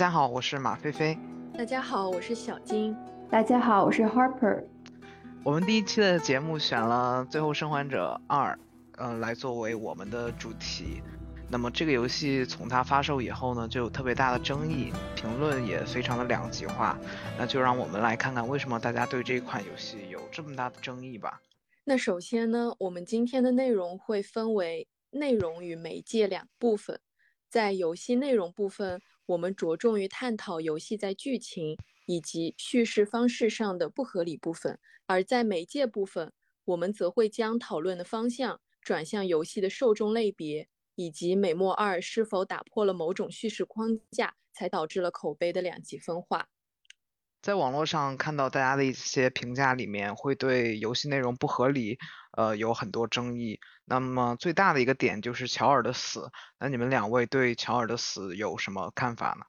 家好，我是马菲菲。大家好，我是小金。大家好，我是 Harper。我们第一期的节目选了《最后生还者二》，嗯，来作为我们的主题。那么这个游戏从它发售以后呢，就有特别大的争议，评论也非常的两极化。那就让我们来看看为什么大家对这款游戏有这么大的争议吧。那首先呢，我们今天的内容会分为内容与媒介两部分。在游戏内容部分，我们着重于探讨游戏在剧情以及叙事方式上的不合理部分；而在媒介部分，我们则会将讨论的方向转向游戏的受众类别，以及美墨二是否打破了某种叙事框架，才导致了口碑的两极分化。在网络上看到大家的一些评价里面，会对游戏内容不合理，呃，有很多争议。那么最大的一个点就是乔尔的死。那你们两位对乔尔的死有什么看法呢？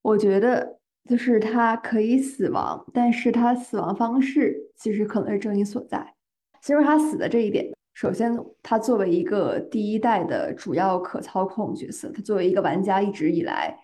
我觉得就是他可以死亡，但是他死亡方式其实可能是争议所在。其实他死的这一点，首先他作为一个第一代的主要可操控角色，他作为一个玩家一直以来。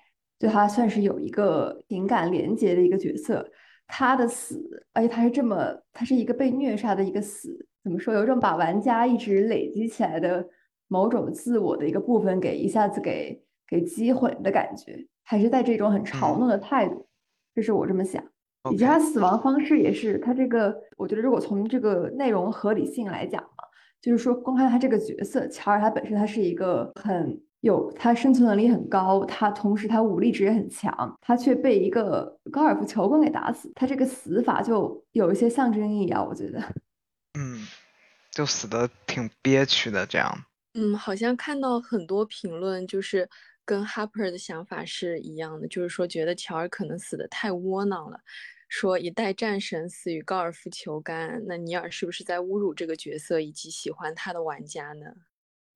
对他算是有一个情感连接的一个角色，他的死，而且他是这么，他是一个被虐杀的一个死，怎么说？有一种把玩家一直累积起来的某种自我的一个部分给一下子给给击毁的感觉，还是带这种很嘲弄的态度，这是我这么想。以及他死亡方式也是，他这个，我觉得如果从这个内容合理性来讲嘛，就是说，光看他这个角色乔尔，他本身他是一个很。有他生存能力很高，他同时他武力值也很强，他却被一个高尔夫球棍给打死，他这个死法就有一些象征意义啊，我觉得。嗯，就死的挺憋屈的这样。嗯，好像看到很多评论，就是跟 Harper 的想法是一样的，就是说觉得乔尔可能死的太窝囊了，说一代战神死于高尔夫球杆，那尼尔是不是在侮辱这个角色以及喜欢他的玩家呢？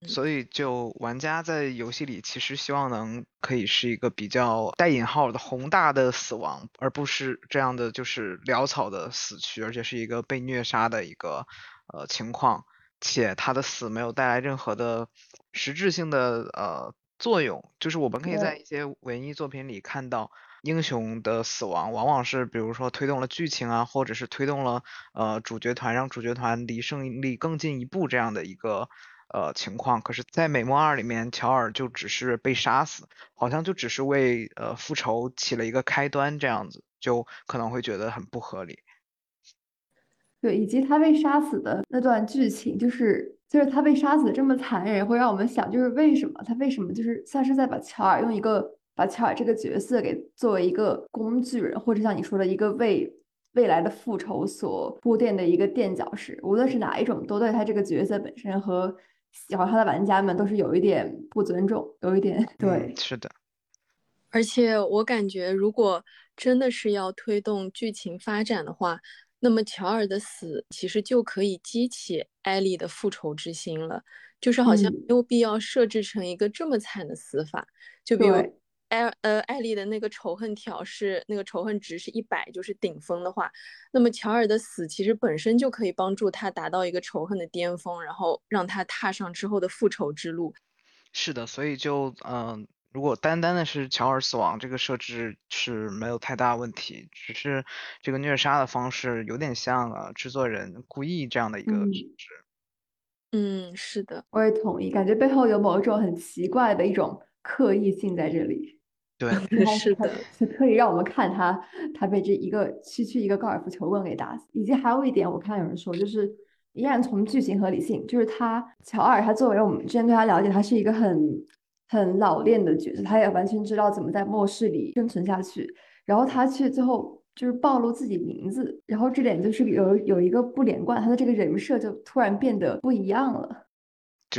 所以，就玩家在游戏里其实希望能可以是一个比较带引号的宏大的死亡，而不是这样的就是潦草的死去，而且是一个被虐杀的一个呃情况，且他的死没有带来任何的实质性的呃作用。就是我们可以在一些文艺作品里看到，英雄的死亡往往是比如说推动了剧情啊，或者是推动了呃主角团让主角团离胜利更进一步这样的一个。呃，情况可是，在《美梦二》里面，乔尔就只是被杀死，好像就只是为呃复仇起了一个开端，这样子就可能会觉得很不合理。对，以及他被杀死的那段剧情，就是就是他被杀死这么残忍，会让我们想，就是为什么他为什么就是像是在把乔尔用一个把乔尔这个角色给作为一个工具人，或者像你说的一个为未来的复仇所铺垫的一个垫脚石，无论是哪一种，都对他这个角色本身和。喜欢他的玩家们都是有一点不尊重，有一点对，是的。而且我感觉，如果真的是要推动剧情发展的话，那么乔尔的死其实就可以激起艾莉的复仇之心了，就是好像没有必要设置成一个这么惨的死法，就比如。艾呃，艾丽的那个仇恨条是那个仇恨值是一百，就是顶峰的话，那么乔尔的死其实本身就可以帮助他达到一个仇恨的巅峰，然后让他踏上之后的复仇之路。是的，所以就嗯，如果单单的是乔尔死亡这个设置是没有太大问题，只是这个虐杀的方式有点像呃制作人故意这样的一个设置。嗯，是的，我也同意，感觉背后有某一种很奇怪的一种刻意性在这里。对，是的，是 特意让我们看他，他被这一个区区一个高尔夫球棍给打死。以及还有一点，我看有人说，就是依然从剧情合理性，就是他乔尔，他作为我们之前对他了解，他是一个很很老练的角色，他也完全知道怎么在末世里生存下去。然后他却最后就是暴露自己名字，然后这点就是有有一个不连贯，他的这个人设就突然变得不一样了。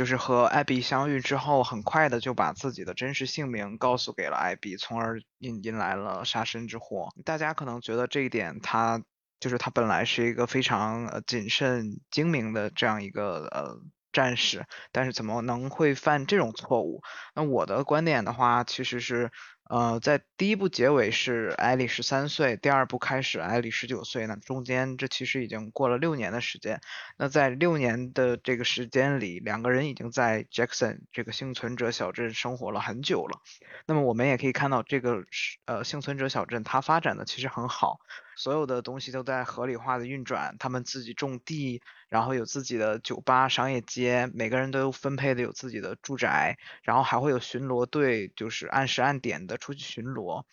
就是和艾比相遇之后，很快的就把自己的真实姓名告诉给了艾比，从而引引来了杀身之祸。大家可能觉得这一点，他就是他本来是一个非常呃谨慎精明的这样一个呃战士，但是怎么能会犯这种错误？那我的观点的话，其实是呃，在第一部结尾是艾莉十三岁，第二部开始艾莉十九岁，那中间这其实已经过了六年的时间。那在六年的这个时间里，两个人已经在 Jackson 这个幸存者小镇生活了很久了。那么我们也可以看到，这个呃幸存者小镇它发展的其实很好，所有的东西都在合理化的运转，他们自己种地，然后有自己的酒吧、商业街，每个人都分配的有自己的住宅，然后还会有巡逻队，就是按时按点的。出去巡逻，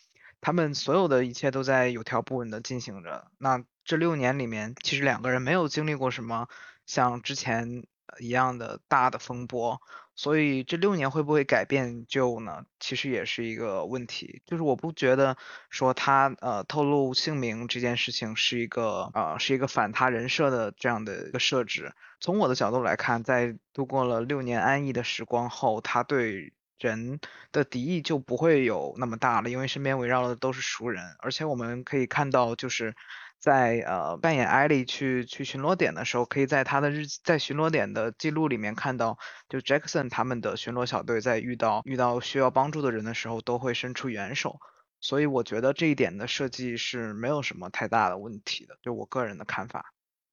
他们所有的一切都在有条不紊的进行着。那这六年里面，其实两个人没有经历过什么像之前一样的大的风波，所以这六年会不会改变旧呢？其实也是一个问题。就是我不觉得说他呃透露姓名这件事情是一个呃是一个反他人设的这样的一个设置。从我的角度来看，在度过了六年安逸的时光后，他对。人的敌意就不会有那么大了，因为身边围绕的都是熟人，而且我们可以看到，就是在呃扮演艾莉去去巡逻点的时候，可以在他的日在巡逻点的记录里面看到，就 Jackson 他们的巡逻小队在遇到遇到需要帮助的人的时候，都会伸出援手，所以我觉得这一点的设计是没有什么太大的问题的，就我个人的看法，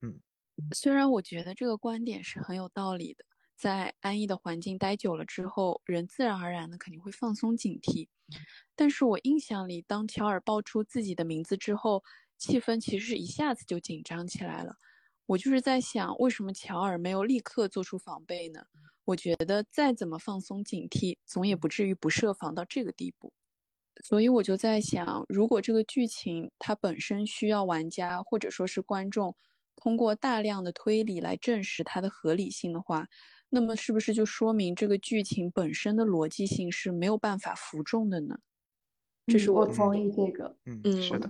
嗯，虽然我觉得这个观点是很有道理的。在安逸的环境待久了之后，人自然而然的肯定会放松警惕。但是我印象里，当乔尔报出自己的名字之后，气氛其实一下子就紧张起来了。我就是在想，为什么乔尔没有立刻做出防备呢？我觉得再怎么放松警惕，总也不至于不设防到这个地步。所以我就在想，如果这个剧情它本身需要玩家或者说是观众通过大量的推理来证实它的合理性的话，那么是不是就说明这个剧情本身的逻辑性是没有办法服众的呢？这是我同意这个，嗯，是的。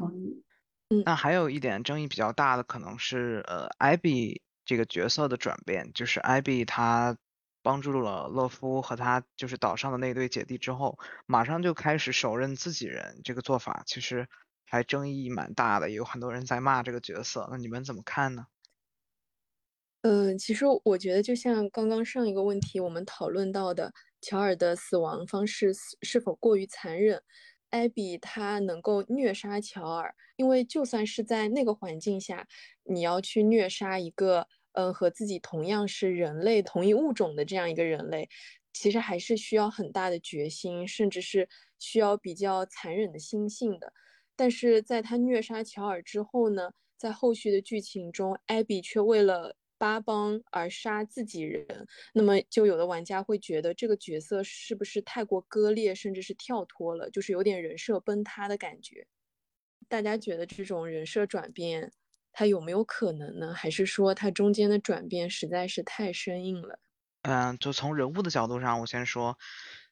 嗯，那还有一点争议比较大的可能是，呃，艾比这个角色的转变，就是艾比他帮助了勒夫和他就是岛上的那对姐弟之后，马上就开始手刃自己人，这个做法其实还争议蛮大的，也有很多人在骂这个角色。那你们怎么看呢？嗯，其实我觉得，就像刚刚上一个问题我们讨论到的，乔尔的死亡方式是否过于残忍？艾比他能够虐杀乔尔，因为就算是在那个环境下，你要去虐杀一个，嗯，和自己同样是人类、同一物种的这样一个人类，其实还是需要很大的决心，甚至是需要比较残忍的心性的。但是在他虐杀乔尔之后呢，在后续的剧情中，艾比却为了八帮而杀自己人，那么就有的玩家会觉得这个角色是不是太过割裂，甚至是跳脱了，就是有点人设崩塌的感觉。大家觉得这种人设转变，它有没有可能呢？还是说它中间的转变实在是太生硬了？嗯，就从人物的角度上，我先说。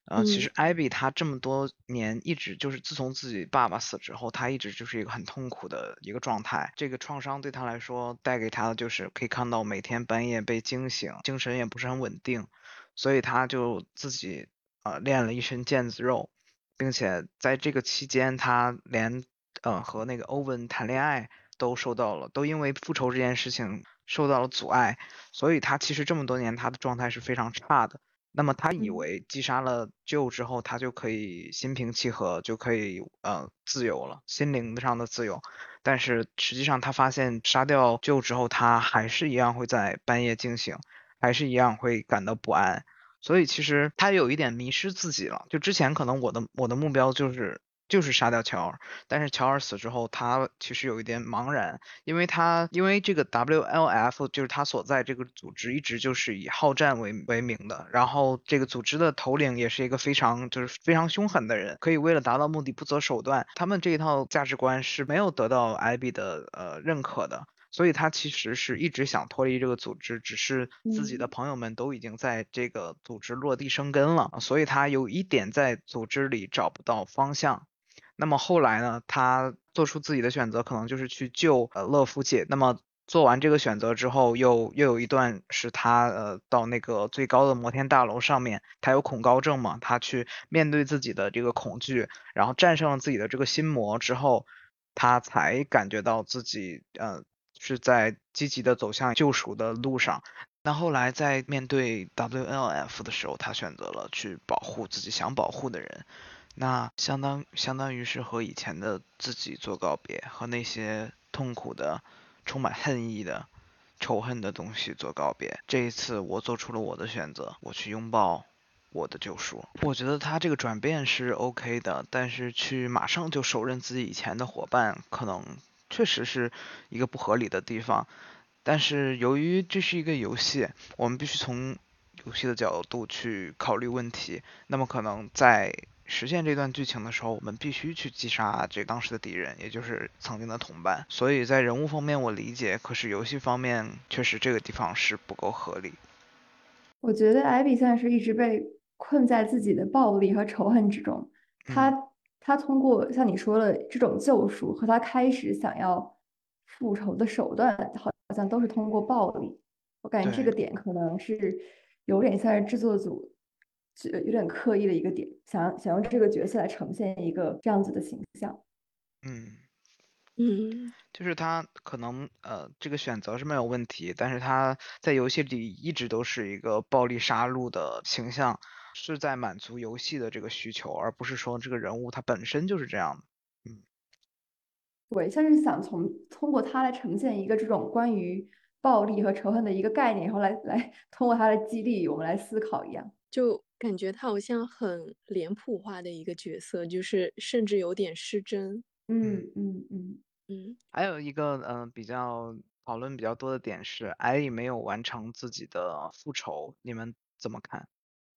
呃，其实艾比他这么多年一直就是自从自己爸爸死之后，他一直就是一个很痛苦的一个状态。这个创伤对他来说带给他的就是可以看到每天半夜被惊醒，精神也不是很稳定，所以他就自己呃练了一身腱子肉，并且在这个期间他连呃和那个欧文谈恋爱都受到了，都因为复仇这件事情受到了阻碍，所以他其实这么多年他的状态是非常差的。那么他以为击杀了鹫之后，他就可以心平气和，就可以呃自由了，心灵上的自由。但是实际上他发现杀掉鹫之后，他还是一样会在半夜惊醒，还是一样会感到不安。所以其实他有一点迷失自己了。就之前可能我的我的目标就是。就是杀掉乔尔，但是乔尔死之后，他其实有一点茫然，因为他因为这个 WLF 就是他所在这个组织一直就是以好战为为名的，然后这个组织的头领也是一个非常就是非常凶狠的人，可以为了达到目的不择手段。他们这一套价值观是没有得到艾比的呃认可的，所以他其实是一直想脱离这个组织，只是自己的朋友们都已经在这个组织落地生根了，所以他有一点在组织里找不到方向。那么后来呢？他做出自己的选择，可能就是去救呃乐福姐。那么做完这个选择之后，又又有一段是他呃到那个最高的摩天大楼上面，他有恐高症嘛？他去面对自己的这个恐惧，然后战胜了自己的这个心魔之后，他才感觉到自己呃是在积极的走向救赎的路上。那后来在面对 WLF 的时候，他选择了去保护自己想保护的人。那相当相当于是和以前的自己做告别，和那些痛苦的、充满恨意的、仇恨的东西做告别。这一次，我做出了我的选择，我去拥抱我的救赎。我觉得他这个转变是 OK 的，但是去马上就手刃自己以前的伙伴，可能确实是一个不合理的地方。但是由于这是一个游戏，我们必须从游戏的角度去考虑问题。那么可能在实现这段剧情的时候，我们必须去击杀这当时的敌人，也就是曾经的同伴。所以在人物方面我理解，可是游戏方面确实这个地方是不够合理。我觉得艾比现在是一直被困在自己的暴力和仇恨之中。他他通过像你说的这种救赎和他开始想要复仇的手段，好像都是通过暴力。我感觉这个点可能是有点像是制作组。有点刻意的一个点，想想用这个角色来呈现一个这样子的形象。嗯嗯，就是他可能呃这个选择是没有问题，但是他在游戏里一直都是一个暴力杀戮的形象，是在满足游戏的这个需求，而不是说这个人物他本身就是这样的。嗯，对，像是想从通过他来呈现一个这种关于暴力和仇恨的一个概念，然后来来通过他的激励我们来思考一样，就。感觉他好像很脸谱化的一个角色，就是甚至有点失真。嗯嗯嗯嗯。还有一个嗯比较讨论比较多的点是，艾莉没有完成自己的复仇，你们怎么看？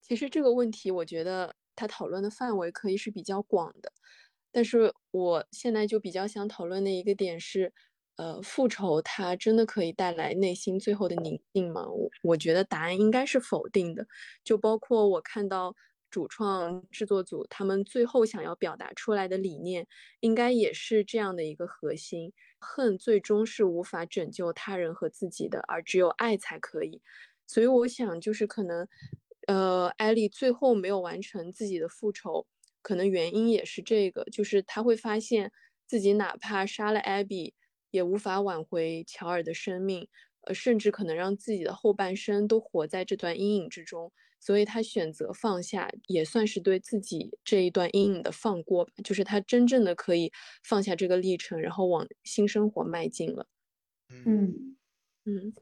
其实这个问题，我觉得他讨论的范围可以是比较广的，但是我现在就比较想讨论的一个点是。呃，复仇它真的可以带来内心最后的宁静吗？我我觉得答案应该是否定的。就包括我看到主创制作组他们最后想要表达出来的理念，应该也是这样的一个核心：恨最终是无法拯救他人和自己的，而只有爱才可以。所以我想，就是可能，呃，艾莉最后没有完成自己的复仇，可能原因也是这个，就是他会发现自己哪怕杀了艾比。也无法挽回乔尔的生命，呃，甚至可能让自己的后半生都活在这段阴影之中。所以他选择放下，也算是对自己这一段阴影的放过吧。就是他真正的可以放下这个历程，然后往新生活迈进了。嗯嗯，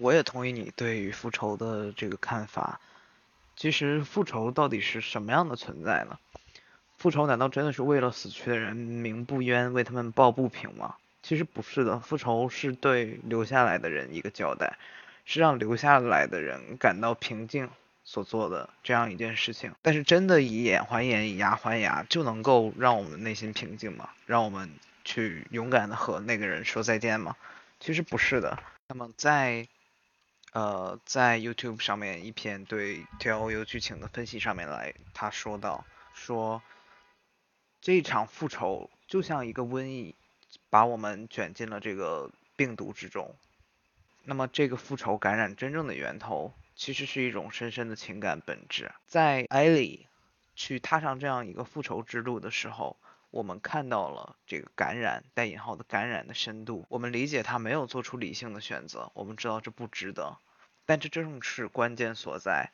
我也同意你对于复仇的这个看法。其实复仇到底是什么样的存在呢？复仇难道真的是为了死去的人鸣不冤，为他们抱不平吗？其实不是的，复仇是对留下来的人一个交代，是让留下来的人感到平静所做的这样一件事情。但是真的以眼还眼，以牙还牙，就能够让我们内心平静吗？让我们去勇敢的和那个人说再见吗？其实不是的。那么在呃在 YouTube 上面一篇对 T L U 剧情的分析上面来，他说到说这一场复仇就像一个瘟疫。把我们卷进了这个病毒之中。那么，这个复仇感染真正的源头，其实是一种深深的情感本质。在艾莉去踏上这样一个复仇之路的时候，我们看到了这个感染（带引号的感染）的深度。我们理解他没有做出理性的选择，我们知道这不值得。但这正是关键所在。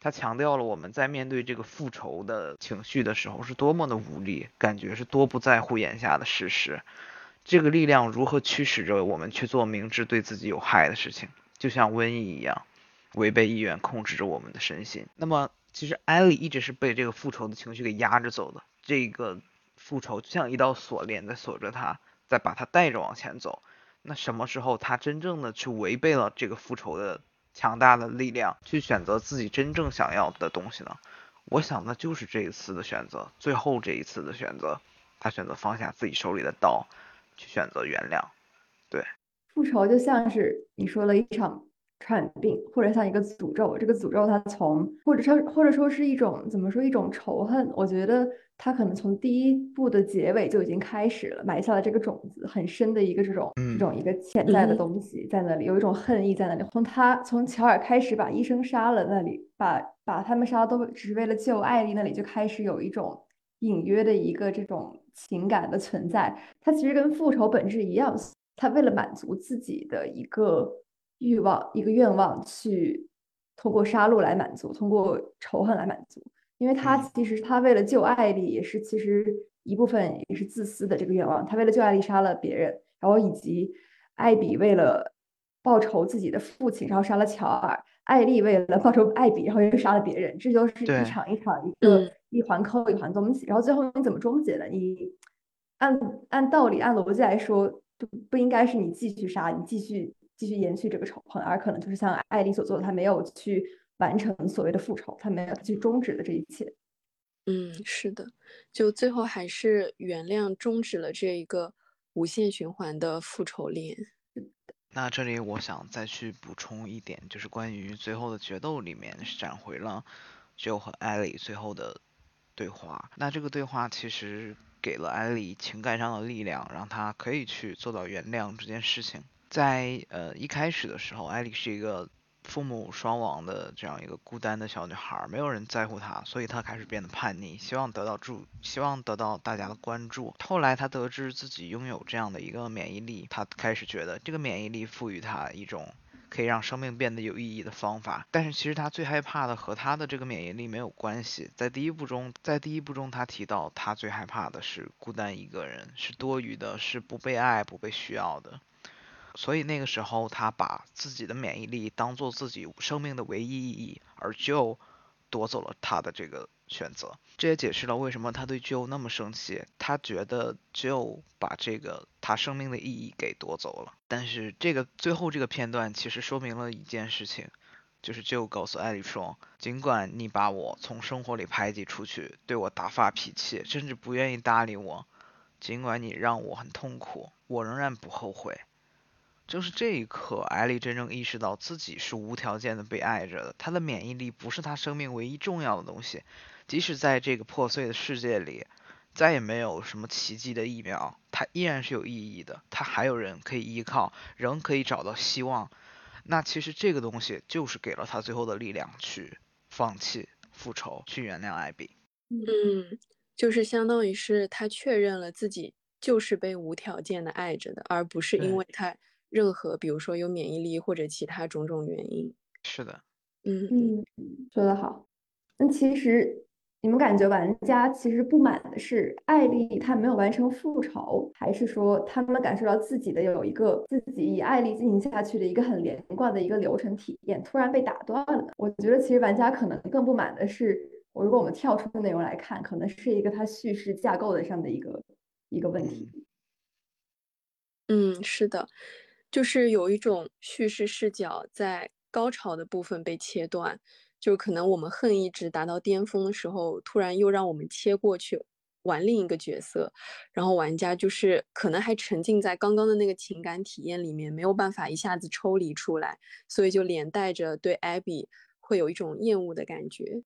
他强调了我们在面对这个复仇的情绪的时候是多么的无力，感觉是多不在乎眼下的事实。这个力量如何驱使着我们去做明知对自己有害的事情，就像瘟疫一样，违背意愿控制着我们的身心。那么，其实艾莉一直是被这个复仇的情绪给压着走的。这个复仇就像一道锁链在锁着他，在把他带着往前走。那什么时候他真正的去违背了这个复仇的强大的力量，去选择自己真正想要的东西呢？我想那就是这一次的选择，最后这一次的选择，他选择放下自己手里的刀。去选择原谅，对，复仇就像是你说了一场传染病，或者像一个诅咒。这个诅咒它从，或者说或者说是一种怎么说一种仇恨？我觉得它可能从第一部的结尾就已经开始了，埋下了这个种子，很深的一个这种这种一个潜在的东西在那里，有一种恨意在那里。从他从乔尔开始把医生杀了，那里把把他们杀都只是为了救艾丽，那里就开始有一种。隐约的一个这种情感的存在，它其实跟复仇本质一样，他为了满足自己的一个欲望、一个愿望，去通过杀戮来满足，通过仇恨来满足。因为他嗯其实他为了救艾丽，也是其实一部分也是自私的这个愿望。他为了救艾丽杀了别人，然后以及艾比为了报仇自己的父亲，然后杀了乔尔；艾丽为了报仇艾比，然后又杀了别人。这就是一场一场一个嗯一环扣一环东西。然后最后你怎么终结的？你按按道理按逻辑来说，就不应该是你继续杀，你继续继续延续这个仇恨，而可能就是像艾丽所做的，她没有去完成所谓的复仇，他没有去终止了这一切。嗯，是的，就最后还是原谅终止了这一个无限循环的复仇链。那这里我想再去补充一点，就是关于最后的决斗里面闪回了 Joe 和艾莉最后的对话。那这个对话其实给了艾莉情感上的力量，让她可以去做到原谅这件事情。在呃一开始的时候，艾莉是一个父母双亡的这样一个孤单的小女孩，没有人在乎她，所以她开始变得叛逆，希望得到注，希望得到大家的关注。后来她得知自己拥有这样的一个免疫力，她开始觉得这个免疫力赋予她一种可以让生命变得有意义的方法。但是其实他最害怕的和他的这个免疫力没有关系。在第一部中，在第一部中，他提到他最害怕的是孤单一个人，是多余的，是不被爱、不被需要的。所以那个时候，他把自己的免疫力当做自己生命的唯一意义，而就夺走了他的这个选择。这也解释了为什么他对 Joe 那么生气，他觉得 Joe 把这个他生命的意义给夺走了。但是这个最后这个片段其实说明了一件事情，就是 Joe 告诉艾莉说，尽管你把我从生活里排挤出去，对我大发脾气，甚至不愿意搭理我，尽管你让我很痛苦，我仍然不后悔。正是这一刻，艾莉真正意识到自己是无条件的被爱着的。她的免疫力不是她生命唯一重要的东西，即使在这个破碎的世界里，再也没有什么奇迹的疫苗，她依然是有意义的。她还有人可以依靠，仍可以找到希望。那其实这个东西就是给了她最后的力量，去放弃复仇，去原谅艾比。嗯，就是相当于是她确认了自己就是被无条件的爱着的，而不是因对为他任何，比如说有免疫力或者其他种种原因。是的，嗯嗯，说得好。那其实你们感觉玩家其实不满的是艾丽她没有完成复仇，还是说他们感受到自己的有一个自己以艾丽进行下去的一个很连贯的一个流程体验突然被打断了？我觉得其实玩家可能更不满的是，我如果我们跳出内容来看，可能是一个它叙事架构的上的一个一个问题。嗯，是的，就是有一种叙事视角在高潮的部分被切断，就可能我们恨一直达到巅峰的时候，突然又让我们切过去玩另一个角色，然后玩家就是可能还沉浸在刚刚的那个情感体验里面，没有办法一下子抽离出来，所以就连带着对艾比会有一种厌恶的感觉。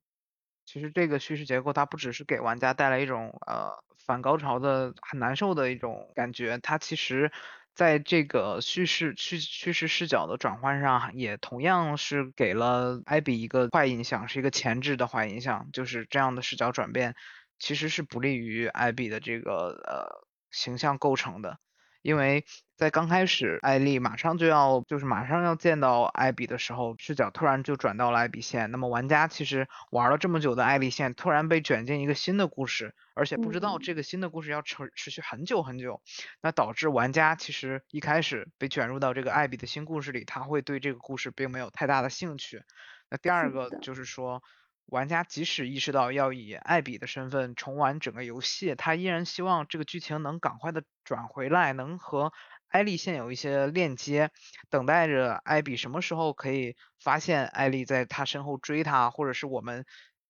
其实这个叙事结构它不只是给玩家带来一种呃反高潮的很难受的一种感觉，它其实在这个叙事叙叙事视角的转换上，也同样是给了艾比一个坏印象，是一个前置的坏印象，就是这样的视角转变其实是不利于艾比的这个呃形象构成的。因为在刚开始，艾丽马上就要就是马上要见到艾比的时候，视角突然就转到了艾比线。那么玩家其实玩了这么久的艾丽线，突然被卷进一个新的故事，而且不知道嗯这个新的故事要持持续很久很久，那导致玩家其实一开始被卷入到这个艾比的新故事里，他会对这个故事并没有太大的兴趣。那第二个就是说，玩家即使意识到要以艾比的身份重玩整个游戏，他依然希望这个剧情能赶快的转回来，能和艾丽现有一些链接，等待着艾比什么时候可以发现艾丽在他身后追他，或者是我们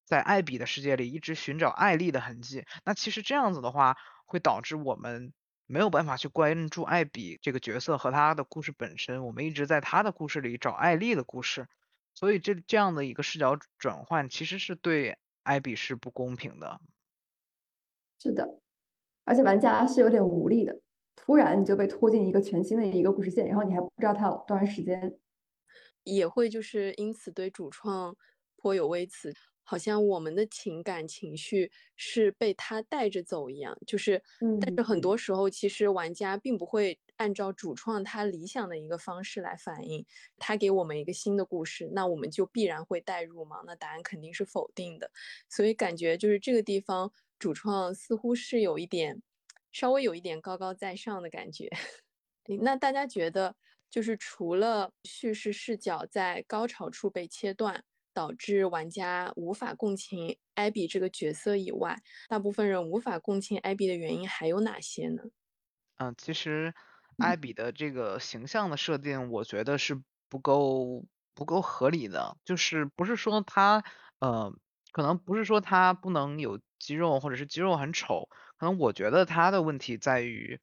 在艾比的世界里一直寻找艾丽的痕迹。那其实这样子的话，会导致我们没有办法去关注艾比这个角色和他的故事本身，我们一直在他的故事里找艾丽的故事。所以这这样的一个视角转换，其实是对艾比是不公平的。是的，而且玩家是有点无力的，突然你就被拖进一个全新的一个故事线，然后你还不知道它有多长时间。也会就是因此对主创颇有微词，好像我们的情感情绪是被他带着走一样，就是但是嗯很多时候其实玩家并不会按照主创他理想的一个方式来反映，他给我们一个新的故事，那我们就必然会代入吗？那答案肯定是否定的。所以感觉就是这个地方主创似乎是有一点，稍微有一点高高在上的感觉。那大家觉得，就是除了叙事视角在高潮处被切断，导致玩家无法共情艾比这个角色以外，大部分人无法共情艾比的原因还有哪些呢？嗯，其实艾比的这个形象的设定，我觉得是不够不够合理的。就是不是说他呃，可能不是说他不能有肌肉，或者是肌肉很丑，可能我觉得他的问题在于，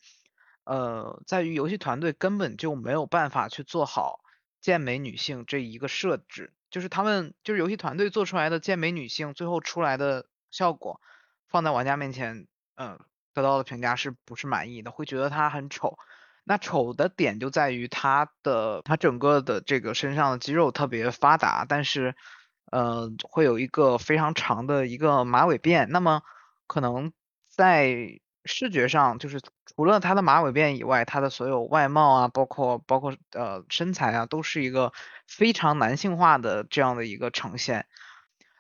呃，在于游戏团队根本就没有办法去做好健美女性这一个设置。就是他们就是游戏团队做出来的健美女性，最后出来的效果，放在玩家面前，嗯。得到的评价是不是满意的？会觉得他很丑。那丑的点就在于他的他整个的这个身上的肌肉特别发达，但是呃会有一个非常长的一个马尾辫。那么可能在视觉上，就是除了他的马尾辫以外，他的所有外貌啊，包括包括呃身材啊，都是一个非常男性化的这样的一个呈现。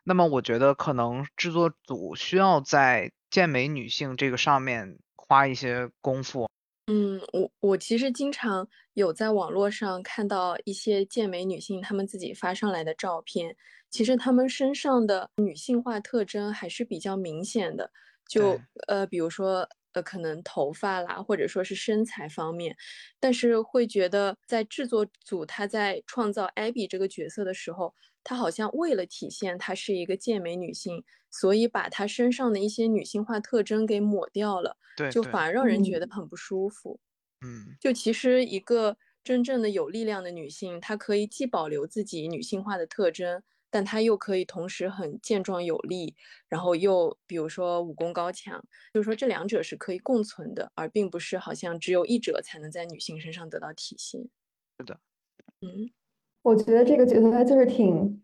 那么我觉得可能制作组需要在健美女性这个上面花一些功夫。嗯，我我其实经常有在网络上看到一些健美女性她们自己发上来的照片，其实她们身上的女性化特征还是比较明显的。就呃，比如说呃，可能头发啦，或者说是身材方面，但是会觉得在制作组他在创造艾比这个角色的时候。她好像为了体现她是一个健美女性，所以把她身上的一些女性化特征给抹掉了，对，就反而让人觉得很不舒服。嗯，就其实一个真正的有力量的女性，她可以既保留自己女性化的特征，但她又可以同时很健壮有力，然后又比如说武功高强，就是说这两者是可以共存的，而并不是好像只有一者才能在女性身上得到体现。是的，嗯。我觉得这个角色他就是挺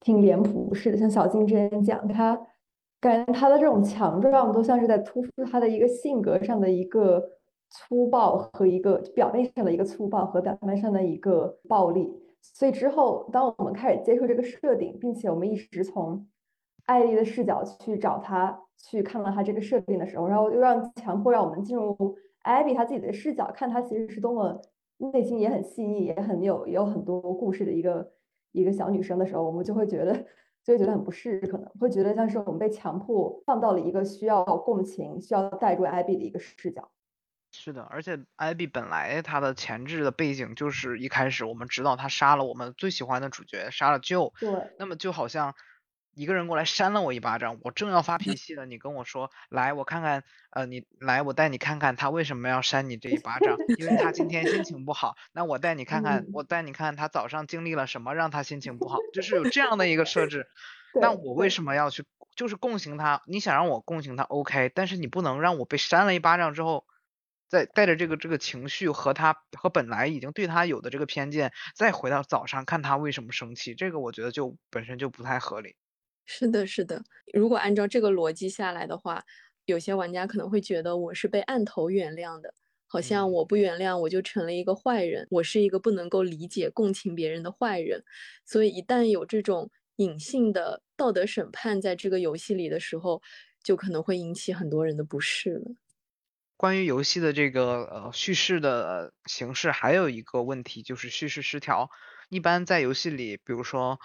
挺脸谱式的，像小金之前讲，他感觉他的这种强壮都像是在突出他的一个性格上的一个粗暴和一个表面上的一个粗暴和表面上的一个暴力。所以之后，当我们开始接受这个设定，并且我们一直从艾丽的视角去找他，去看到他这个设定的时候，然后又让强迫让我们进入艾比他自己的视角，看他其实是多么。内心也很细腻，也很有也有很多故事的一个一个小女生的时候，我们就会觉得就会觉得很不适，可能会觉得像是我们被强迫放到了一个需要共情、需要带入艾比的一个视角。是的，而且艾比本来他的前置的背景就是一开始我们知道他杀了我们最喜欢的主角，杀了 Joe。对。那么就好像。一个人过来扇了我一巴掌，我正要发脾气了，你跟我说来，我看看，呃，你来，我带你看看他为什么要扇你这一巴掌，因为他今天心情不好。那我带你看看，我带你看看他早上经历了什么让他心情不好，就是有这样的一个设置。那我为什么要去，就是共情他？你想让我共情他，OK，但是你不能让我被扇了一巴掌之后，再带着这个这个情绪和他和本来已经对他有的这个偏见，再回到早上看他为什么生气，这个我觉得就本身就不太合理。是的，是的。如果按照这个逻辑下来的话，有些玩家可能会觉得我是被按头原谅的，好像我不原谅我就成了一个坏人，我是一个不能够理解共情别人的坏人。所以一旦有这种隐性的道德审判在这个游戏里的时候，就可能会引起很多人的不适了。关于游戏的这个呃叙事的形式，还有一个问题就是叙事失调。一般在游戏里，比如说。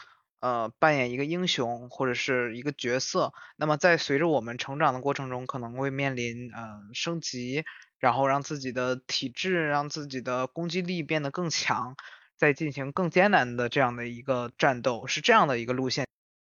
呃，扮演一个英雄或者是一个角色，那么在随着我们成长的过程中，可能会面临呃升级，然后让自己的体质、让自己的攻击力变得更强，再进行更艰难的这样的一个战斗，是这样的一个路线。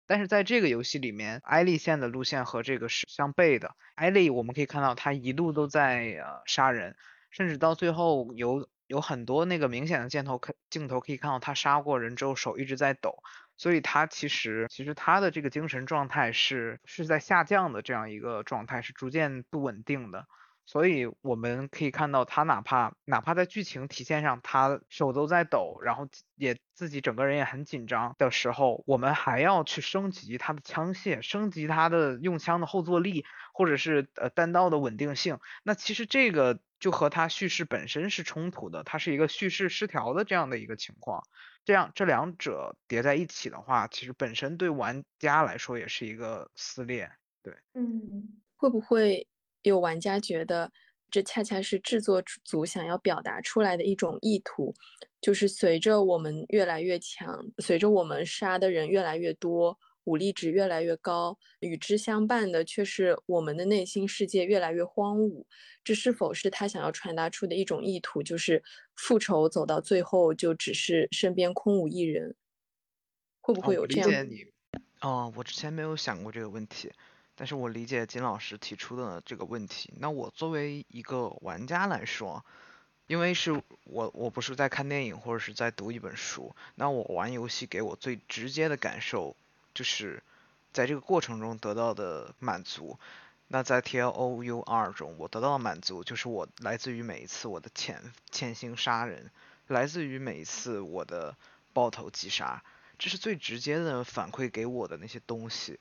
但是在这个游戏里面，艾丽线的路线和这个是相悖的。艾丽我们可以看到，她一路都在呃杀人，甚至到最后有有很多那个明显的镜头可镜头可以看到，她杀过人之后手一直在抖。所以他其实其实他的这个精神状态是是在下降的这样一个状态，是逐渐不稳定的。所以我们可以看到，他哪怕哪怕在剧情体现上，他手都在抖，然后也自己整个人也很紧张的时候，我们还要去升级他的枪械，升级他的用枪的后坐力，或者是呃单刀的稳定性。那其实这个就和它叙事本身是冲突的，它是一个叙事失调的这样的一个情况。这样这两者叠在一起的话，其实本身对玩家来说也是一个撕裂。对，嗯，会不会有玩家觉得这恰恰是制作组想要表达出来的一种意图？就是随着我们越来越强，随着我们杀的人越来越多。武力值越来越高，与之相伴的却是我们的内心世界越来越荒芜。这是否是他想要传达出的一种意图？就是复仇走到最后就只是身边空无一人，会不会有这样？理解你。哦，我之前没有想过这个问题，但是我理解金老师提出的这个问题。那我作为一个玩家来说，因为是我我不是在看电影或者是在读一本书，那我玩游戏给我最直接的感受。就是在这个过程中得到的满足。那在 T L O U R 中，我得到的满足就是我来自于每一次我的潜潜心杀人，来自于每一次我的爆头击杀，这是最直接的反馈给我的那些东西。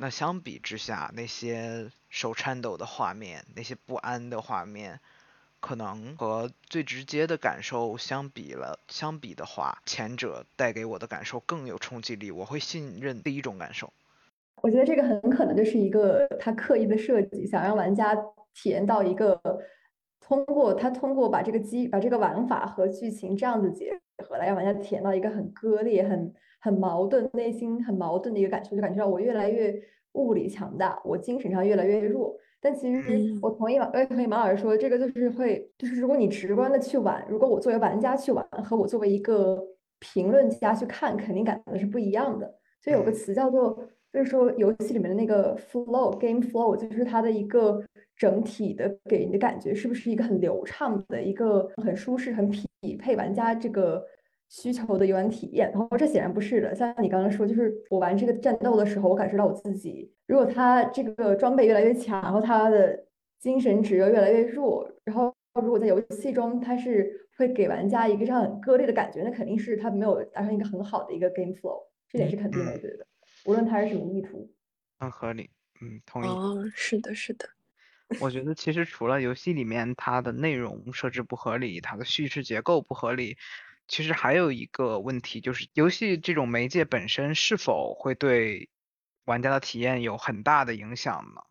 那相比之下，那些手颤抖的画面，那些不安的画面。可能和最直接的感受相比了，相比的话，前者带给我的感受更有冲击力。我会信任第一种感受。我觉得这个很可能就是一个他刻意的设计，想让玩家体验到一个通过他通过把这个机把这个玩法和剧情这样子结合，来让玩家体验到一个很割裂、很很矛盾、内心很矛盾的一个感受，就感觉到我越来越物理强大，我精神上越来越弱。但其实我同意马，我也同意马老师说，这个就是会，就是如果你直观的去玩，如果我作为玩家去玩，和我作为一个评论家去看，肯定感觉是不一样的。所以有个词叫做，就是说游戏里面的那个 flow，game flow，就是它的一个整体的给你的感觉，是不是一个很流畅的一个很舒适、很匹配玩家这个。需求的游玩体验，然后这显然不是的。像你刚刚说，就是我玩这个战斗的时候，我感受到我自己，如果他这个装备越来越强，然后他的精神值又越来越弱，然后如果在游戏中他是会给玩家一个这样很割裂的感觉，那肯定是他没有达成一个很好的一个 game flow，这点是肯定的，我觉得，无论他是什么意图，很合理，嗯，同意。哦，是的，是的。我觉得其实除了游戏里面它的内容设置不合理，它的叙事结构不合理。其实还有一个问题，就是游戏这种媒介本身是否会对玩家的体验有很大的影响呢？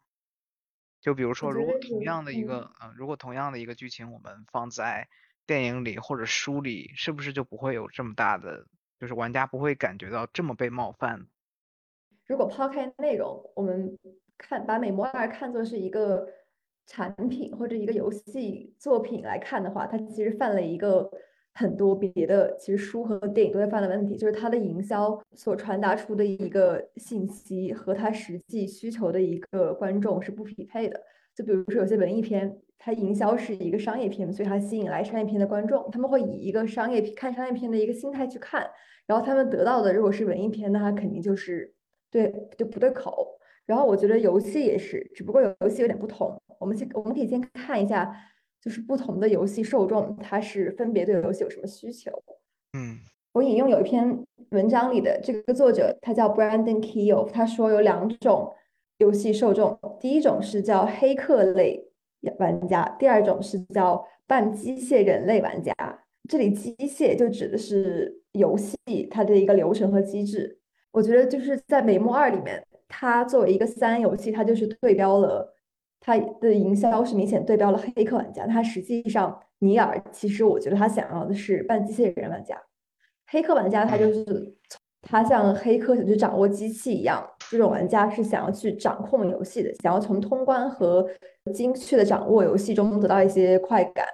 就比如说，如果同样的一个，嗯，如果同样的一个剧情，我们放在电影里或者书里，是不是就不会有这么大的，就是玩家不会感觉到这么被冒犯？如果抛开内容，我们看把《美魔二》看作是一个产品或者一个游戏作品来看的话，它其实犯了一个。很多别的其实书和电影都在犯的问题，就是它的营销所传达出的一个信息和它实际需求的一个观众是不匹配的。就比如说有些文艺片，它营销是一个商业片，所以它吸引来商业片的观众，他们会以一个商业片看商业片的一个心态去看，然后他们得到的如果是文艺片，那它肯定就是对就不对口。然后我觉得游戏也是，只不过游戏有点不同。我们先我们可以先看一下。就是不同的游戏受众，它是分别对游戏有什么需求？嗯，我引用有一篇文章里的这个作者，他叫 Brandon Keogh，他说有两种游戏受众，第一种是叫黑客类玩家，第二种是叫半机械人类玩家。这里机械就指的是游戏它的一个流程和机制。我觉得就是在《美墨二》里面，它作为一个三游戏，它就是对标了。它的营销是明显对标了黑客玩家，它实际上尼尔其实我觉得他想要的是半机械人玩家，黑客玩家他就是他像黑客想去掌握机器一样，这种玩家是想要去掌控游戏的，想要从通关和精确的掌握游戏中得到一些快感，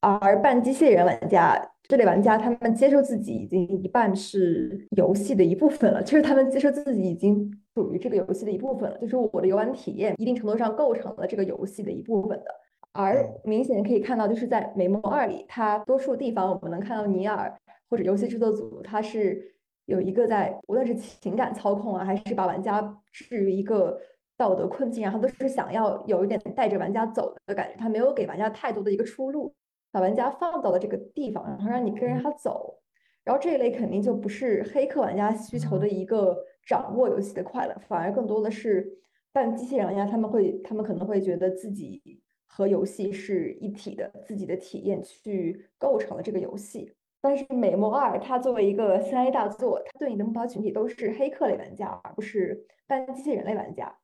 而半机械人玩家。这类玩家，他们接受自己已经一半是游戏的一部分了，就是他们接受自己已经属于这个游戏的一部分了，就是我的游玩体验一定程度上构成了这个游戏的一部分的。而明显可以看到，就是在《美梦二》里，它多数地方我们能看到尼尔或者游戏制作组，它是有一个在无论是情感操控啊，还是把玩家置于一个道德困境然后都是想要有一点带着玩家走的感觉，他没有给玩家太多的一个出路。把玩家放到了这个地方，然后让你跟着他走，然后这一类肯定就不是黑客玩家需求的一个掌握游戏的快乐，反而更多的是半机器人呀，他们会他们可能会觉得自己和游戏是一体的，自己的体验去构成了这个游戏。但是《美梦二》它作为一个三 A 大作，它对你的目标群体都是黑客类玩家，而不是半机器人类玩家。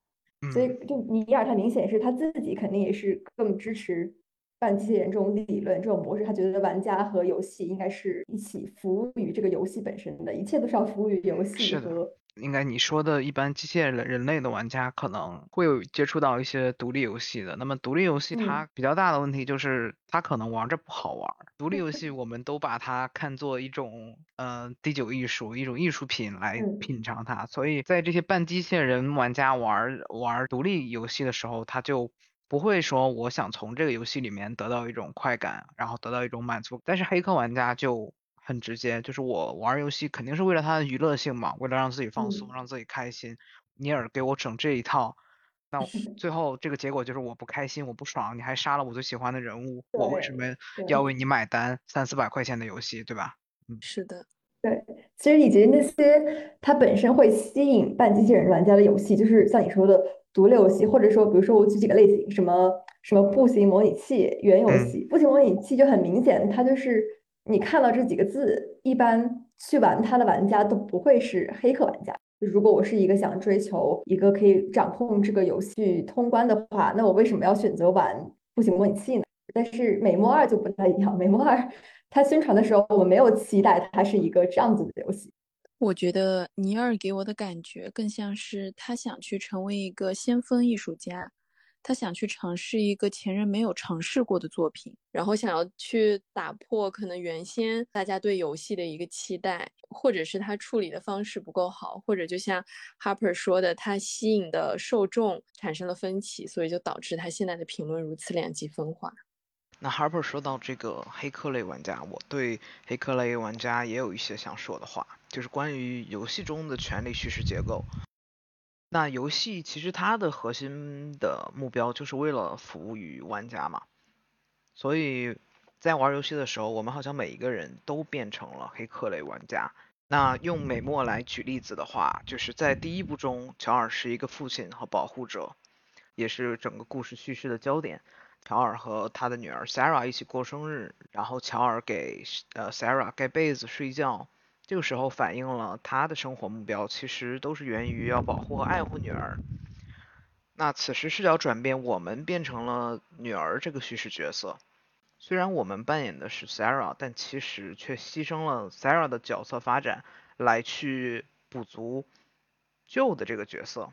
所以，就尼尔，他明显是他自己肯定也是更支持半机器人这种理论、这种模式。他觉得玩家和游戏应该是一起服务于这个游戏本身的，一切都是要服务于游戏和。应该你说的一般机械人人类的玩家可能会有接触到一些独立游戏的。那么独立游戏它比较大的问题就是它可能玩着不好玩。独立游戏 我们都把它看作一种呃第九艺术，一种艺术品来品尝它。所以在这些半机械人玩家玩玩独立游戏的时候，他就不会说我想从这个游戏里面得到一种快感，然后得到一种满足。但是黑客玩家就。很直接，就是我玩游戏肯定是为了它的娱乐性嘛，为了让自己放松，让自己开心。尼尔给我整这一套，那 最后这个结果就是我不开心，我不爽，你还杀了我最喜欢的人物，我为什么要为你买单？三四百块钱的游戏，对吧？嗯，是的，对。其实以及那些它本身会吸引半机器人玩家的游戏，就是像你说的独立游戏，或者说比如说我举几个类型，什么什么步行模拟器、原游戏。步行模拟器就很明显，它就是。你看到这几个字，一般去玩它的玩家都不会是黑客玩家。如果我是一个想追求一个可以掌控这个游戏通关的话，那我为什么要选择玩步行模拟器呢？但是美墨二就不太一样，美墨二它宣传的时候，我没有期待它是一个这样子的游戏。我觉得尼尔给我的感觉更像是他想去成为一个先锋艺术家。他想去尝试一个前人没有尝试过的作品，然后想要去打破可能原先大家对游戏的一个期待，或者是他处理的方式不够好，或者就像 Harper 说的，他吸引的受众产生了分歧，所以就导致他现在的评论如此两极分化。那 Harper 说到这个黑客类玩家，我对黑客类玩家也有一些想说的话，就是关于游戏中的权力叙事结构。那游戏其实它的核心的目标就是为了服务于玩家嘛，所以在玩游戏的时候，我们好像每一个人都变成了黑客类玩家。那用美墨来举例子的话，就是在第一部中，乔尔是一个父亲和保护者，也是整个故事叙事的焦点。乔尔和他的女儿 Sarah 一起过生日，然后乔尔给呃 Sarah 盖被子睡觉。这个时候反映了他的生活目标，其实都是源于要保护和爱护女儿。那此时视角转变，我们变成了女儿这个叙事角色。虽然我们扮演的是 Sarah，但其实却牺牲了 Sarah 的角色发展来去补足旧的这个角色。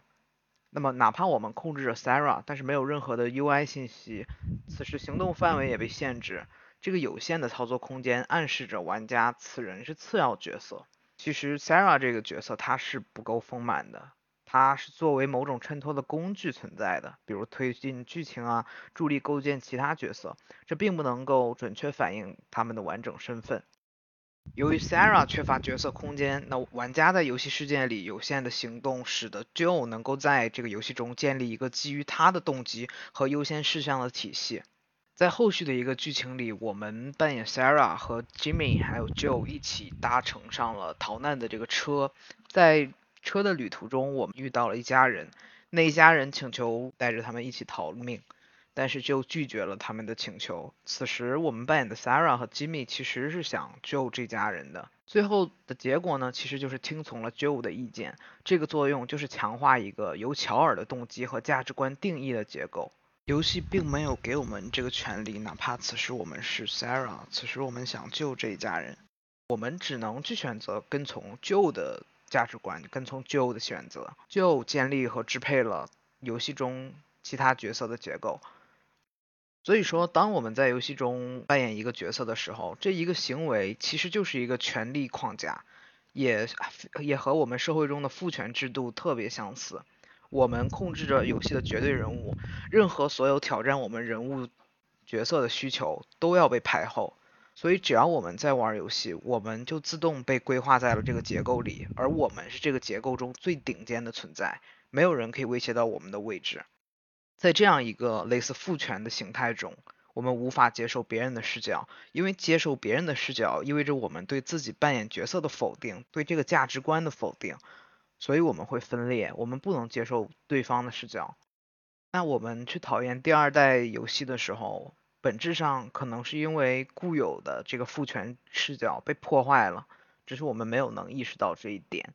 那么哪怕我们控制着 Sarah，但是没有任何的 UI 信息，此时行动范围也被限制。这个有限的操作空间暗示着玩家此人是次要角色。其实 Sarah 这个角色他是不够丰满的，他是作为某种衬托的工具存在的，比如推进剧情啊，助力构建其他角色，这并不能够准确反映他们的完整身份。由于 Sarah 缺乏角色空间，那玩家在游戏世界里有限的行动，使得 Joe 能够在这个游戏中建立一个基于他的动机和优先事项的体系。在后续的一个剧情里，我们扮演 Sarah 和 Jimmy 还有 Joe 一起搭乘上了逃难的这个车，在车的旅途中，我们遇到了一家人，那一家人请求带着他们一起逃命，但是 Joe 拒绝了他们的请求。此时我们扮演的 Sarah 和 Jimmy 其实是想救这家人的，最后的结果呢，其实就是听从了 Joe 的意见。这个作用就是强化一个由乔尔的动机和价值观定义的结构。游戏并没有给我们这个权利，哪怕此时我们是 Sarah，此时我们想救这一家人，我们只能去选择跟从旧的价值观，跟从旧的选择。旧建立和支配了游戏中其他角色的结构。所以说，当我们在游戏中扮演一个角色的时候，这一个行为其实就是一个权力框架，也也和我们社会中的父权制度特别相似。我们控制着游戏的绝对人物，任何所有挑战我们人物角色的需求都要被排后。所以只要我们在玩游戏，我们就自动被规划在了这个结构里，而我们是这个结构中最顶尖的存在，没有人可以威胁到我们的位置。在这样一个类似父权的形态中，我们无法接受别人的视角，因为接受别人的视角意味着我们对自己扮演角色的否定，对这个价值观的否定。所以我们会分裂，我们不能接受对方的视角。那我们去讨厌第二代游戏的时候，本质上可能是因为固有的这个父权视角被破坏了，只是我们没有能意识到这一点。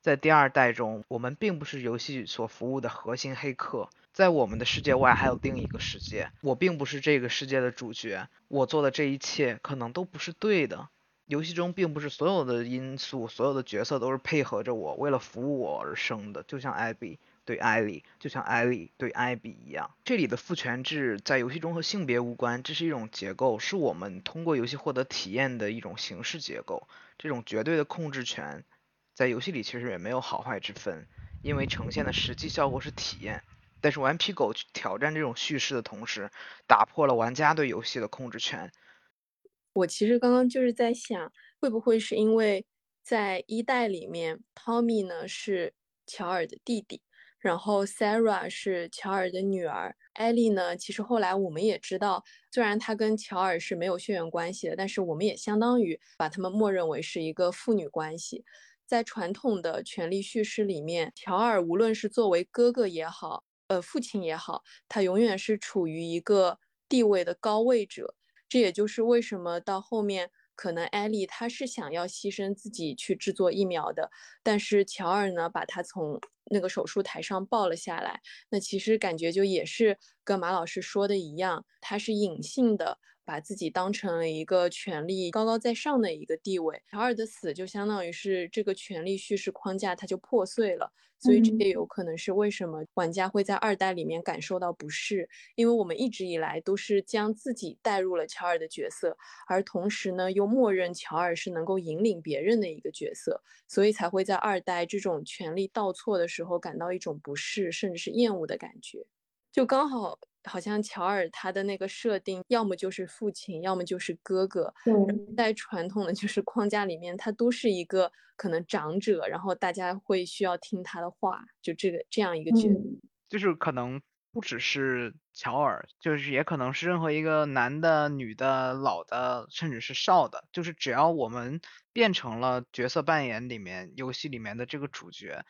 在第二代中，我们并不是游戏所服务的核心黑客，在我们的世界外还有另一个世界，我并不是这个世界的主角，我做的这一切可能都不是对的。游戏中并不是所有的因素、所有的角色都是配合着我，为了服务我而生的，就像艾比对艾莉，就像艾莉对艾比一样。这里的父权制在游戏中和性别无关，这是一种结构，是我们通过游戏获得体验的一种形式结构。这种绝对的控制权，在游戏里其实也没有好坏之分，因为呈现的实际效果是体验。但是顽皮狗去挑战这种叙事的同时，打破了玩家对游戏的控制权。我其实刚刚就是在想，会不会是因为在一代里面，Tommy 呢是乔尔的弟弟，然后 Sarah 是乔尔的女儿，艾莉呢，其实后来我们也知道，虽然她跟乔尔是没有血缘关系的，但是我们也相当于把他们默认为是一个父女关系。在传统的权力叙事里面，乔尔无论是作为哥哥也好，呃，父亲也好，他永远是处于一个地位的高位者。这也就是为什么到后面，可能艾莉她是想要牺牲自己去制作疫苗的，但是乔尔呢，把她从那个手术台上抱了下来。那其实感觉就也是跟马老师说的一样，他是隐性的把自己当成了一个权力高高在上的一个地位。乔尔的死就相当于是这个权力叙事框架它就破碎了。所以这也有可能是为什么玩家会在二代里面感受到不适，因为我们一直以来都是将自己带入了乔尔的角色，而同时呢又默认乔尔是能够引领别人的一个角色，所以才会在二代这种权力倒错的时候感到一种不适，甚至是厌恶的感觉，就刚好。好像乔尔他的那个设定，要么就是父亲，要么就是哥哥。在传统的就是框架里面，他都是一个可能长者，然后大家会需要听他的话，就这个这样一个角色。就是可能不只是乔尔，就是也可能是任何一个男的、女的、老的，甚至是少的，就是只要我们变成了角色扮演里面游戏里面的这个主角，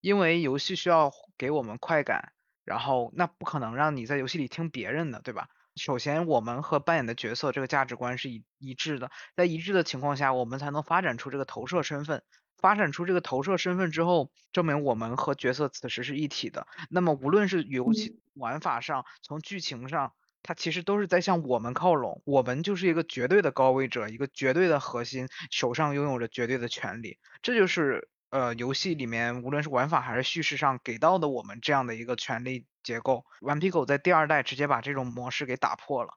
因为游戏需要给我们快感。然后那不可能让你在游戏里听别人的，对吧？首先我们和扮演的角色这个价值观是一一致的，在一致的情况下，我们才能发展出这个投射身份。发展出这个投射身份之后，证明我们和角色此时是一体的。那么无论是游戏玩法上，从剧情上，它其实都是在向我们靠拢。我们就是一个绝对的高位者，一个绝对的核心，手上拥有着绝对的权利。这就是。呃，游戏里面无论是玩法还是叙事上给到的我们这样的一个权力结构，顽皮狗在第二代直接把这种模式给打破了。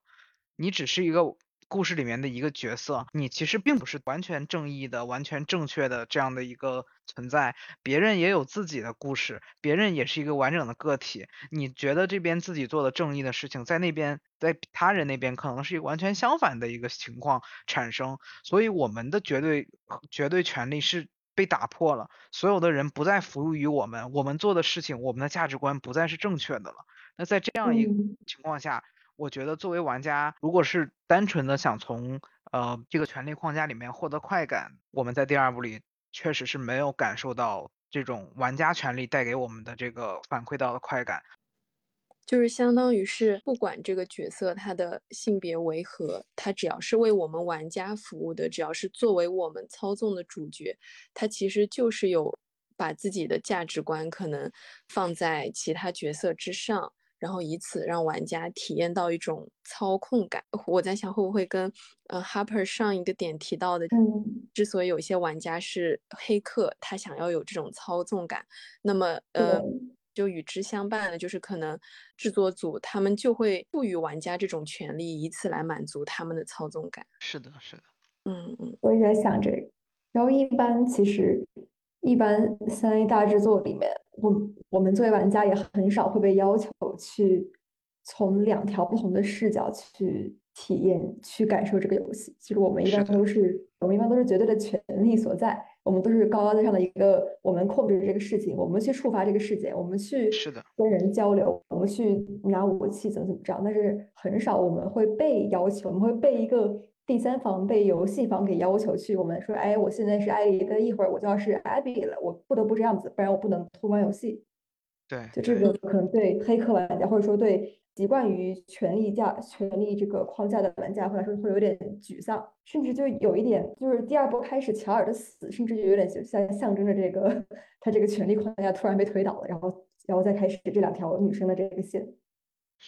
你只是一个故事里面的一个角色，你其实并不是完全正义的、完全正确的这样的一个存在。别人也有自己的故事，别人也是一个完整的个体。你觉得这边自己做的正义的事情，在那边，在他人那边可能是一个完全相反的一个情况产生。所以我们的绝对绝对权利是。被打破了，所有的人不再服务于我们，我们做的事情，我们的价值观不再是正确的了。那在这样一个情况下，我觉得作为玩家，如果是单纯的想从呃这个权力框架里面获得快感，我们在第二部里确实是没有感受到这种玩家权利带给我们的这个反馈到的快感。就是相当于是，不管这个角色他的性别为何，他只要是为我们玩家服务的，只要是作为我们操纵的主角，他其实就是有把自己的价值观可能放在其他角色之上，然后以此让玩家体验到一种操控感。我在想，会不会跟呃 Harper 上一个点提到的，之所以有些玩家是黑客，他想要有这种操纵感，那么呃。就与之相伴的，就是可能制作组他们就会赋予玩家这种权利，以此来满足他们的操纵感。是的，是的，嗯嗯，我也在想这个。然后一般其实一般三 A 大制作里面，我我们作为玩家也很少会被要求去从两条不同的视角去体验、去感受这个游戏。其实我们一般都是，我们一般都是绝对的权利所在。我们都是高高在上的一个，我们控制这个事情，我们去触发这个事件，我们去是的跟人交流，我们去拿武器怎么怎么着，但是很少我们会被要求，我们会被一个第三方、被游戏方给要求去，我们说，哎，我现在是艾丽，的，一会儿我就要是艾比了，我不得不这样子，不然我不能通关游戏。对，就这个可能对黑客玩家或者说对习惯于权力架、权力这个框架的玩家会来说会有点沮丧，甚至就有一点就是第二波开始乔尔的死，甚至就有点像象征着这个他这个权力框架突然被推倒了，然后然后再开始这两条女生的这个线。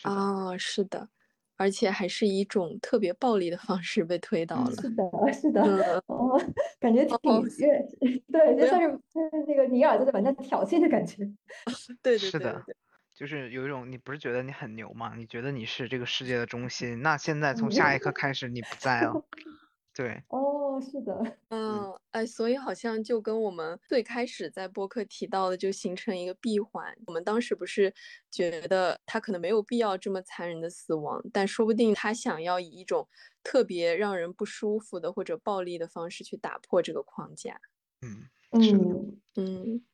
啊，是的。而且还是以一种特别暴力的方式被推倒了。是的，是的，哦，感觉挺越 对，就像是那个尼尔在玩家挑衅的感觉。对对对，是的，就是有一种你不是觉得你很牛吗？你觉得你是这个世界的中心，那现在从下一刻开始你不在了。对，哦，是的，嗯，哎，所以好像就跟我们最开始在播客提到的，就形成一个闭环。我们当时不是觉得他可能没有必要这么残忍的死亡，但说不定他想要以一种特别让人不舒服的或者暴力的方式去打破这个框架。嗯嗯嗯，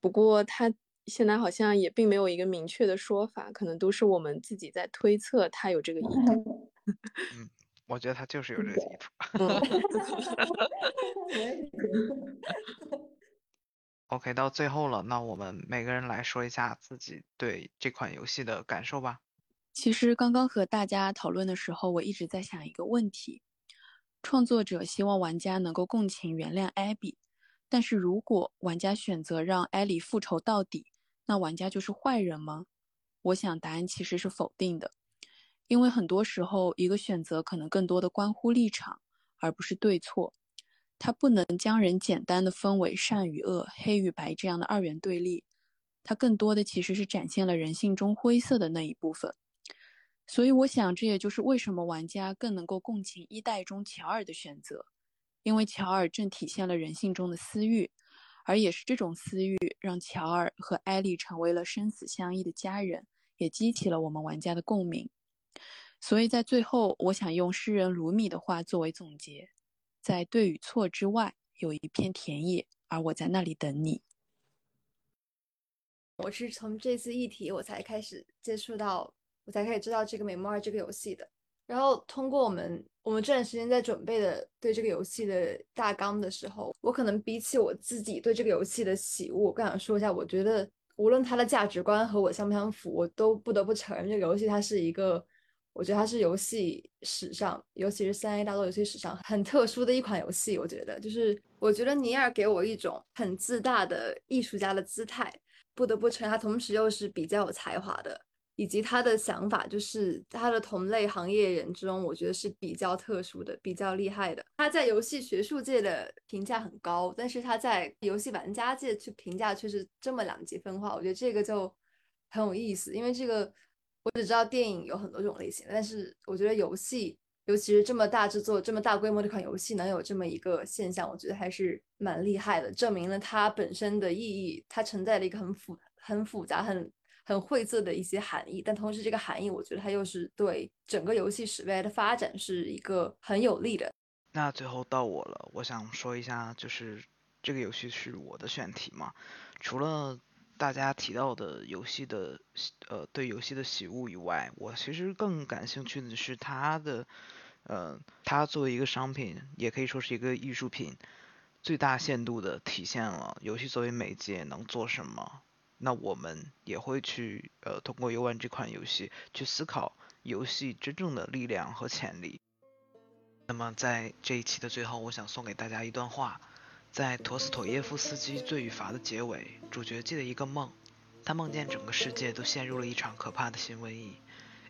不过他现在好像也并没有一个明确的说法，可能都是我们自己在推测他有这个意图。嗯。我觉得他就是有这个意图。OK，到最后了，那我们每个人来说一下自己对这款游戏的感受吧。其实刚刚和大家讨论的时候，我一直在想一个问题：创作者希望玩家能够共情、原谅艾比，但是如果玩家选择让艾莉复仇到底，那玩家就是坏人吗？我想答案其实是否定的。因为很多时候，一个选择可能更多的关乎立场，而不是对错。它不能将人简单的分为善与恶、黑与白这样的二元对立。它更多的其实是展现了人性中灰色的那一部分。所以，我想这也就是为什么玩家更能够共情一代中乔尔的选择，因为乔尔正体现了人性中的私欲，而也是这种私欲让乔尔和艾莉成为了生死相依的家人，也激起了我们玩家的共鸣。所以在最后，我想用诗人鲁米的话作为总结：在对与错之外，有一片田野，而我在那里等你。我是从这次议题我才开始接触到，我才开始知道这个《美梦二》这个游戏的。然后通过我们我们这段时间在准备的对这个游戏的大纲的时候，我可能比起我自己对这个游戏的喜恶，更想说一下，我觉得无论它的价值观和我相不相符，我都不得不承认这个游戏它是一个。我觉得它是游戏史上，尤其是三 A 大作游戏史上很特殊的一款游戏。我觉得，就是我觉得尼尔给我一种很自大的艺术家的姿态，不得不承认他同时又是比较有才华的，以及他的想法就是他的同类行业人中，我觉得是比较特殊的、比较厉害的。他在游戏学术界的评价很高，但是他在游戏玩家界去评价却是这么两极分化。我觉得这个就很有意思，因为这个。我只知道电影有很多种类型，但是我觉得游戏，尤其是这么大制作、这么大规模这款游戏能有这么一个现象，我觉得还是蛮厉害的，证明了它本身的意义，它承载了一个很复、很复杂、很很晦涩的一些含义。但同时，这个含义，我觉得它又是对整个游戏史未来的发展是一个很有利的。那最后到我了，我想说一下，就是这个游戏是我的选题嘛，除了。大家提到的游戏的呃对游戏的喜恶以外，我其实更感兴趣的是它的呃它作为一个商品，也可以说是一个艺术品，最大限度的体现了游戏作为媒介能做什么。那我们也会去呃通过游玩这款游戏去思考游戏真正的力量和潜力。那么在这一期的最后，我想送给大家一段话。在陀思妥耶夫斯基《罪与罚》的结尾，主角记得一个梦，他梦见整个世界都陷入了一场可怕的新瘟疫，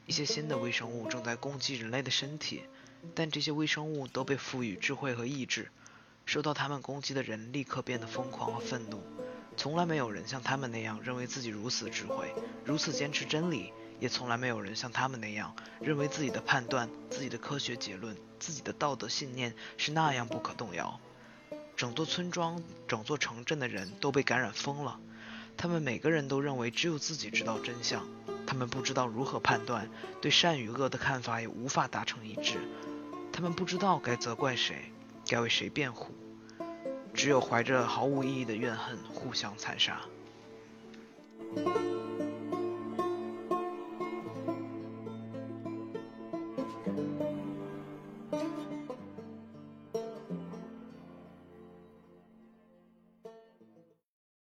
一些新的微生物正在攻击人类的身体，但这些微生物都被赋予智慧和意志，受到他们攻击的人立刻变得疯狂和愤怒。从来没有人像他们那样认为自己如此智慧，如此坚持真理，也从来没有人像他们那样认为自己的判断、自己的科学结论、自己的道德信念是那样不可动摇。整座村庄、整座城镇的人都被感染疯了。他们每个人都认为只有自己知道真相。他们不知道如何判断，对善与恶的看法也无法达成一致。他们不知道该责怪谁，该为谁辩护，只有怀着毫无意义的怨恨互相残杀。